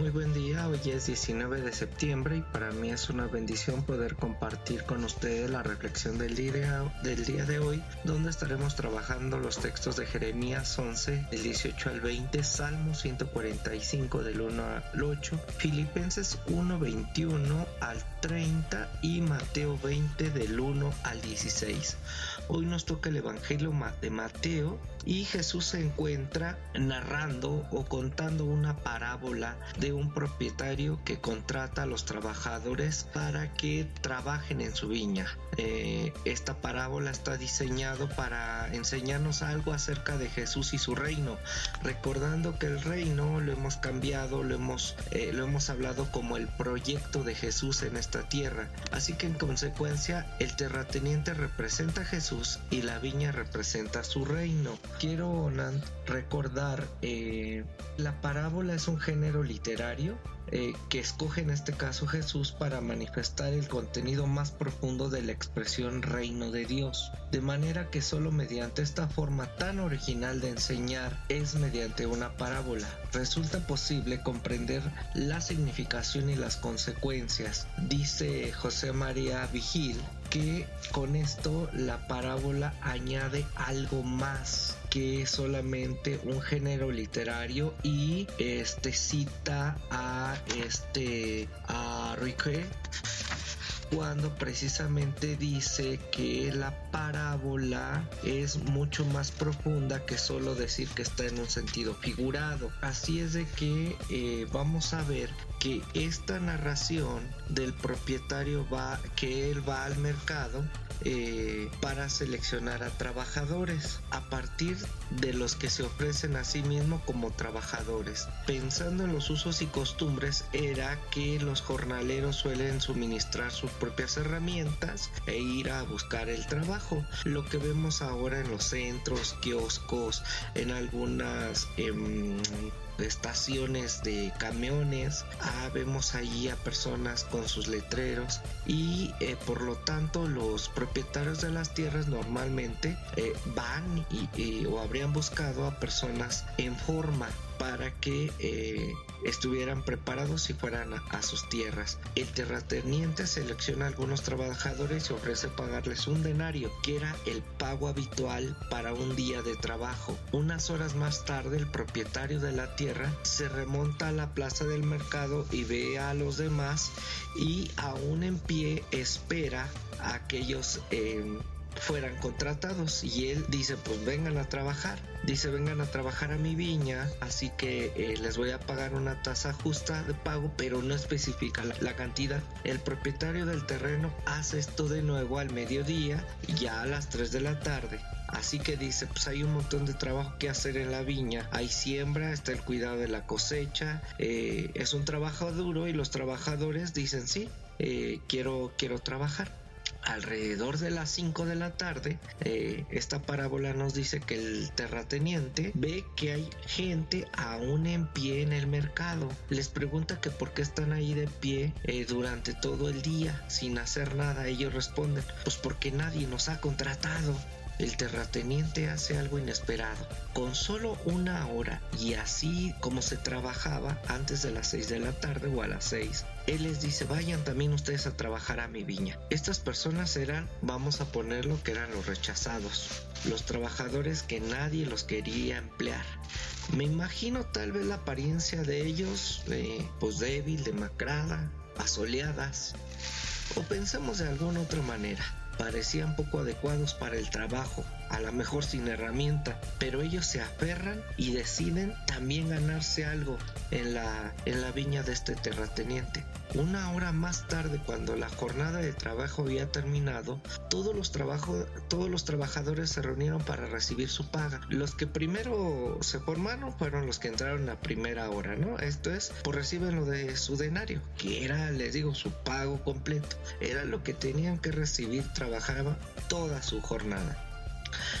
Muy buen día, hoy es 19 de septiembre y para mí es una bendición poder compartir con ustedes la reflexión del día, del día de hoy, donde estaremos trabajando los textos de Jeremías 11, del 18 al 20, Salmo 145 del 1 al 8, Filipenses 1, 21 al 30 y Mateo 20 del 1 al 16. Hoy nos toca el Evangelio de Mateo y Jesús se encuentra narrando o contando una parábola de un propietario que contrata a los trabajadores para que trabajen en su viña. Eh, esta parábola está diseñado para enseñarnos algo acerca de Jesús y su reino, recordando que el reino lo hemos cambiado, lo hemos, eh, lo hemos hablado como el proyecto de Jesús en esta tierra. Así que en consecuencia el terrateniente representa a Jesús y la viña representa su reino. Quiero recordar, eh, la parábola es un género literario eh, que escoge en este caso Jesús para manifestar el contenido más profundo de la expresión reino de Dios, de manera que solo mediante esta forma tan original de enseñar es mediante una parábola. Resulta posible comprender la significación y las consecuencias, dice José María Vigil, que con esto la parábola añade algo más que solamente un género literario y este cita a este a Riquet cuando precisamente dice que la parábola es mucho más profunda que solo decir que está en un sentido figurado. Así es de que eh, vamos a ver que esta narración del propietario va, que él va al mercado eh, para seleccionar a trabajadores a partir de los que se ofrecen a sí mismo como trabajadores. Pensando en los usos y costumbres era que los jornaleros suelen suministrar sus propias herramientas e ir a buscar el trabajo. Lo que vemos ahora en los centros, kioscos, en algunas... Em, estaciones de camiones, ah, vemos allí a personas con sus letreros y eh, por lo tanto los propietarios de las tierras normalmente eh, van y, o habrían buscado a personas en forma para que eh, estuvieran preparados y fueran a, sus tierras. El terrateniente selecciona a algunos trabajadores y ofrece pagarles un denario, que era el pago habitual para un día de trabajo. Unas horas más tarde, el propietario de la tierra se remonta a la plaza del mercado y ve a los demás y aún en pie espera a aquellos eh, fueran contratados y él dice pues vengan a trabajar dice vengan a trabajar a mi viña así que eh, les voy a pagar una tasa justa de pago pero no especifica la, cantidad el propietario del terreno hace esto de nuevo al mediodía ya a las 3 de la tarde Así que dice, pues hay un montón de trabajo que hacer en la viña. Hay siembra, está el cuidado de la cosecha. Eh, es un trabajo duro y los trabajadores dicen, sí, eh, quiero, quiero trabajar alrededor de las 5 de la tarde, eh, esta parábola nos dice que el terrateniente ve que hay gente aún en pie en el mercado. Les pregunta que por qué están ahí de pie eh, durante todo el día sin hacer nada. Ellos responden, pues porque nadie nos ha contratado el terrateniente hace algo inesperado. Con solo una hora y así como se trabajaba antes de las 6 de la tarde o a las 6, él les dice vayan también ustedes a trabajar a mi viña. Estas personas eran, vamos a ponerlo que eran los rechazados, los trabajadores que nadie los quería emplear. Me imagino tal vez la apariencia de ellos, eh, pues débil, demacrada, asoleadas, o pensemos de alguna otra manera parecían poco adecuados para el trabajo, a lo mejor sin herramienta, pero ellos se aferran y deciden también ganarse algo en la, en la viña de este terrateniente. Una hora más tarde, cuando la jornada de trabajo había terminado, todos los, todos los trabajadores se reunieron para recibir su paga. Los que primero se formaron fueron los que entraron a primera hora, ¿no? Esto es, pues reciben lo de su denario, que era, les digo, su pago completo. Era lo que tenían que recibir, trabajaba toda su jornada.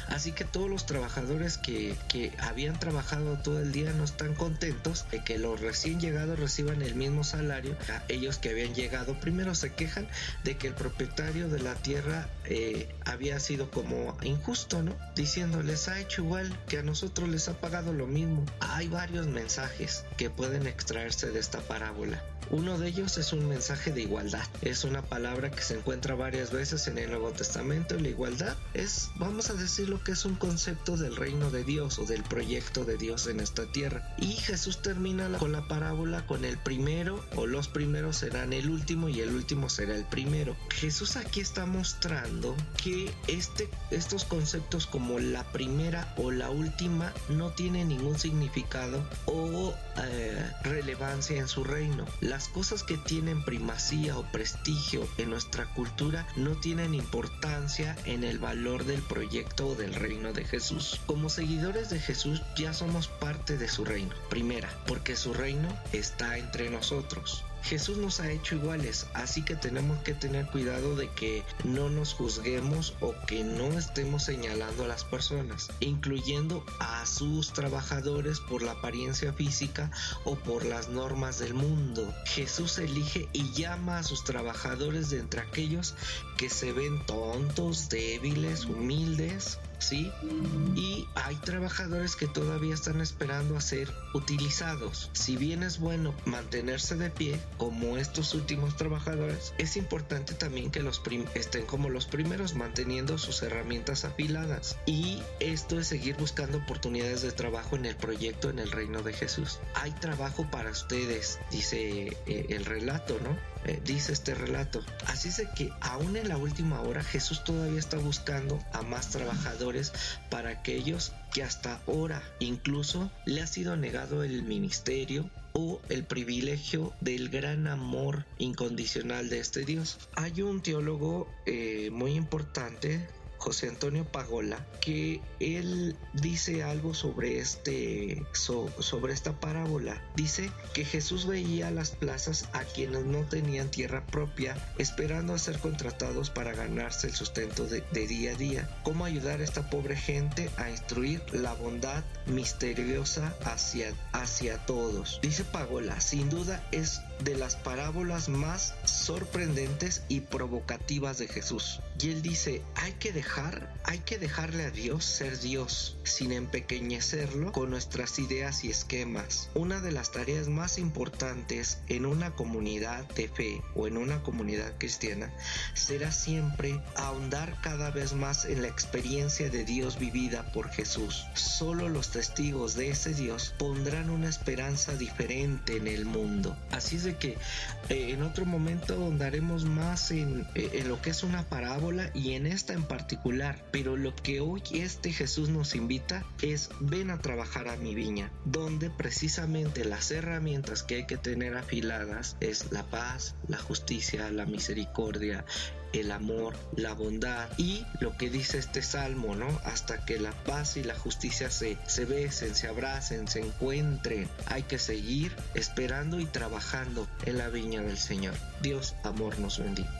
Así que todos los trabajadores que, que habían trabajado todo el día no están contentos de que los recién llegados reciban el mismo salario. A ellos que habían llegado primero se quejan de que el propietario de la tierra eh, había sido como injusto, ¿no? Diciéndoles ha hecho igual que a nosotros les ha pagado lo mismo. Hay varios mensajes que pueden extraerse de esta parábola. Uno de ellos es un mensaje de igualdad. Es una palabra que se encuentra varias veces en el Nuevo Testamento. La igualdad es, vamos a decir lo que es un concepto del reino de Dios o del proyecto de Dios en esta tierra. Y Jesús termina con la parábola con el primero o los primeros serán el último y el último será el primero. Jesús aquí está mostrando que este, estos conceptos como la primera o la última no tienen ningún significado o eh, relevancia en su reino. Las cosas que tienen primacía o prestigio en nuestra cultura no tienen importancia en el valor del proyecto o del reino de Jesús. Como seguidores de Jesús ya somos parte de su reino. Primera, porque su reino está entre nosotros. Jesús nos ha hecho iguales, así que tenemos que tener cuidado de que no nos juzguemos o que no estemos señalando a las personas, incluyendo a sus trabajadores por la apariencia física o por las normas del mundo. Jesús elige y llama a sus trabajadores de entre aquellos que se ven tontos, débiles, humildes, ¿sí? Y hay trabajadores que todavía están esperando a ser utilizados. Si bien es bueno mantenerse de pie, como estos últimos trabajadores, es importante también que los estén como los primeros manteniendo sus herramientas afiladas. Y esto es seguir buscando oportunidades de trabajo en el proyecto en el reino de Jesús. Hay trabajo para ustedes, dice eh, el relato, ¿no? Eh, dice este relato. Así es que aún en la última hora Jesús todavía está buscando a más trabajadores para aquellos que hasta ahora incluso le ha sido negado el ministerio o el privilegio del gran amor incondicional de este Dios. Hay un teólogo eh, muy importante José Antonio Pagola, que él dice algo sobre este sobre esta parábola. Dice que Jesús veía las plazas a quienes no tenían tierra propia, esperando a ser contratados para ganarse el sustento de, día a día. ¿Cómo ayudar a esta pobre gente a instruir la bondad misteriosa hacia, hacia todos? Dice Pagola, sin duda es de las parábolas más sorprendentes y provocativas de Jesús. Y él dice, hay que dejar, hay que dejarle a Dios ser Dios, sin empequeñecerlo con nuestras ideas y esquemas. Una de las tareas más importantes en una comunidad de fe o en una comunidad cristiana será siempre ahondar cada vez más en la experiencia de Dios vivida por Jesús. Solo los testigos de ese Dios pondrán una esperanza diferente en el mundo. Así es que eh, en otro momento ahondaremos más en, eh, en lo que es una parábola y en esta en particular. Pero lo que hoy este Jesús nos invita es ven a trabajar a mi viña, donde precisamente las herramientas que hay que tener afiladas es la paz, la justicia, la misericordia, el amor, la bondad y lo que dice este salmo, ¿no? Hasta que la paz y la justicia se, se besen, se abracen, se encuentren. Hay que seguir esperando y trabajando en la viña del Señor. Dios, amor, nos bendiga.